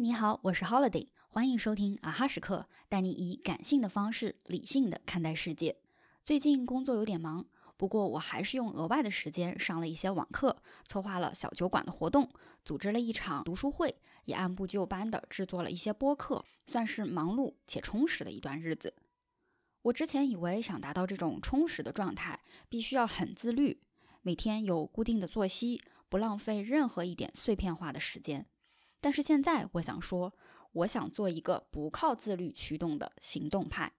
你好，我是 Holiday，欢迎收听啊哈时刻，带你以感性的方式理性的看待世界。最近工作有点忙，不过我还是用额外的时间上了一些网课，策划了小酒馆的活动，组织了一场读书会，也按部就班的制作了一些播客，算是忙碌且充实的一段日子。我之前以为想达到这种充实的状态，必须要很自律，每天有固定的作息，不浪费任何一点碎片化的时间。但是现在我想说，我想做一个不靠自律驱动的行动派，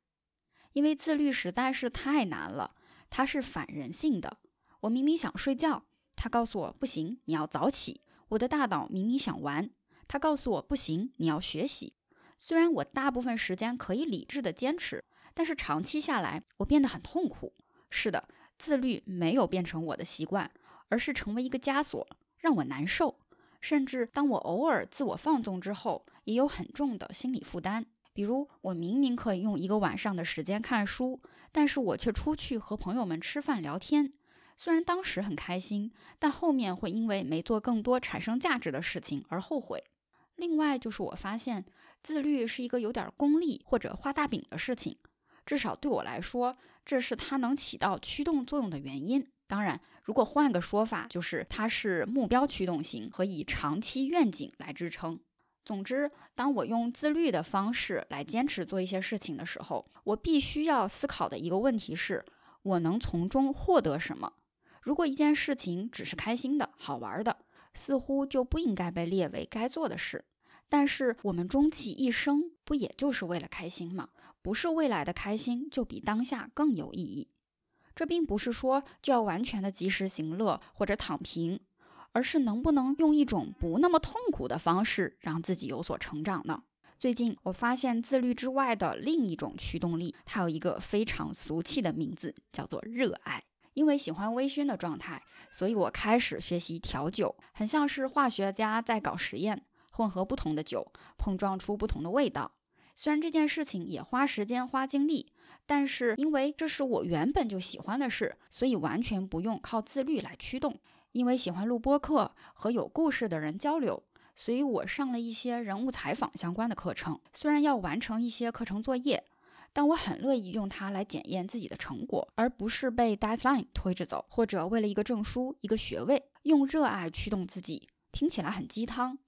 因为自律实在是太难了，它是反人性的。我明明想睡觉，他告诉我不行，你要早起；我的大脑明明想玩，他告诉我不行，你要学习。虽然我大部分时间可以理智的坚持，但是长期下来，我变得很痛苦。是的，自律没有变成我的习惯，而是成为一个枷锁，让我难受。甚至当我偶尔自我放纵之后，也有很重的心理负担。比如，我明明可以用一个晚上的时间看书，但是我却出去和朋友们吃饭聊天。虽然当时很开心，但后面会因为没做更多产生价值的事情而后悔。另外，就是我发现自律是一个有点功利或者画大饼的事情，至少对我来说，这是它能起到驱动作用的原因。当然，如果换个说法，就是它是目标驱动型和以长期愿景来支撑。总之，当我用自律的方式来坚持做一些事情的时候，我必须要思考的一个问题是：我能从中获得什么？如果一件事情只是开心的好玩的，似乎就不应该被列为该做的事。但是，我们终其一生，不也就是为了开心吗？不是未来的开心就比当下更有意义。这并不是说就要完全的及时行乐或者躺平，而是能不能用一种不那么痛苦的方式让自己有所成长呢？最近我发现自律之外的另一种驱动力，它有一个非常俗气的名字，叫做热爱。因为喜欢微醺的状态，所以我开始学习调酒，很像是化学家在搞实验，混合不同的酒，碰撞出不同的味道。虽然这件事情也花时间花精力，但是因为这是我原本就喜欢的事，所以完全不用靠自律来驱动。因为喜欢录播课和有故事的人交流，所以我上了一些人物采访相关的课程。虽然要完成一些课程作业，但我很乐意用它来检验自己的成果，而不是被 deadline 推着走，或者为了一个证书、一个学位，用热爱驱动自己。听起来很鸡汤，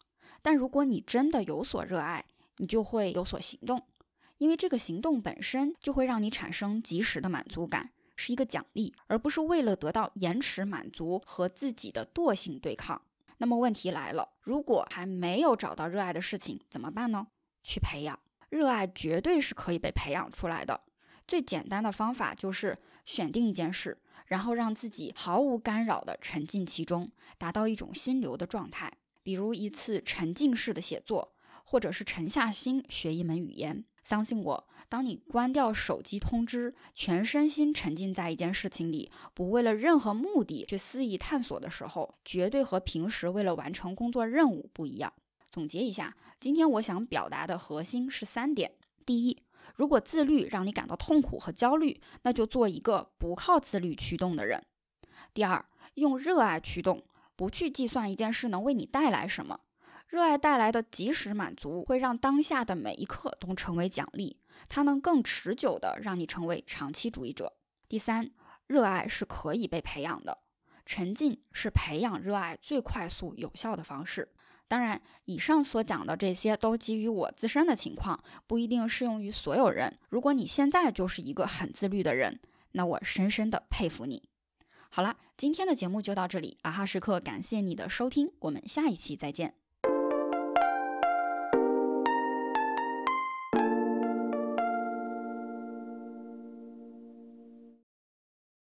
但如果你真的有所热爱，你就会有所行动，因为这个行动本身就会让你产生及时的满足感，是一个奖励，而不是为了得到延迟满足和自己的惰性对抗。那么问题来了，如果还没有找到热爱的事情怎么办呢？去培养热爱，绝对是可以被培养出来的。最简单的方法就是选定一件事，然后让自己毫无干扰地沉浸其中，达到一种心流的状态，比如一次沉浸式的写作。或者是沉下心学一门语言，相信我，当你关掉手机通知，全身心沉浸在一件事情里，不为了任何目的去肆意探索的时候，绝对和平时为了完成工作任务不一样。总结一下，今天我想表达的核心是三点：第一，如果自律让你感到痛苦和焦虑，那就做一个不靠自律驱动的人；第二，用热爱驱动，不去计算一件事能为你带来什么。热爱带来的及时满足，会让当下的每一刻都成为奖励，它能更持久的让你成为长期主义者。第三，热爱是可以被培养的，沉浸是培养热爱最快速有效的方式。当然，以上所讲的这些都基于我自身的情况，不一定适用于所有人。如果你现在就是一个很自律的人，那我深深的佩服你。好了，今天的节目就到这里，啊哈时刻感谢你的收听，我们下一期再见。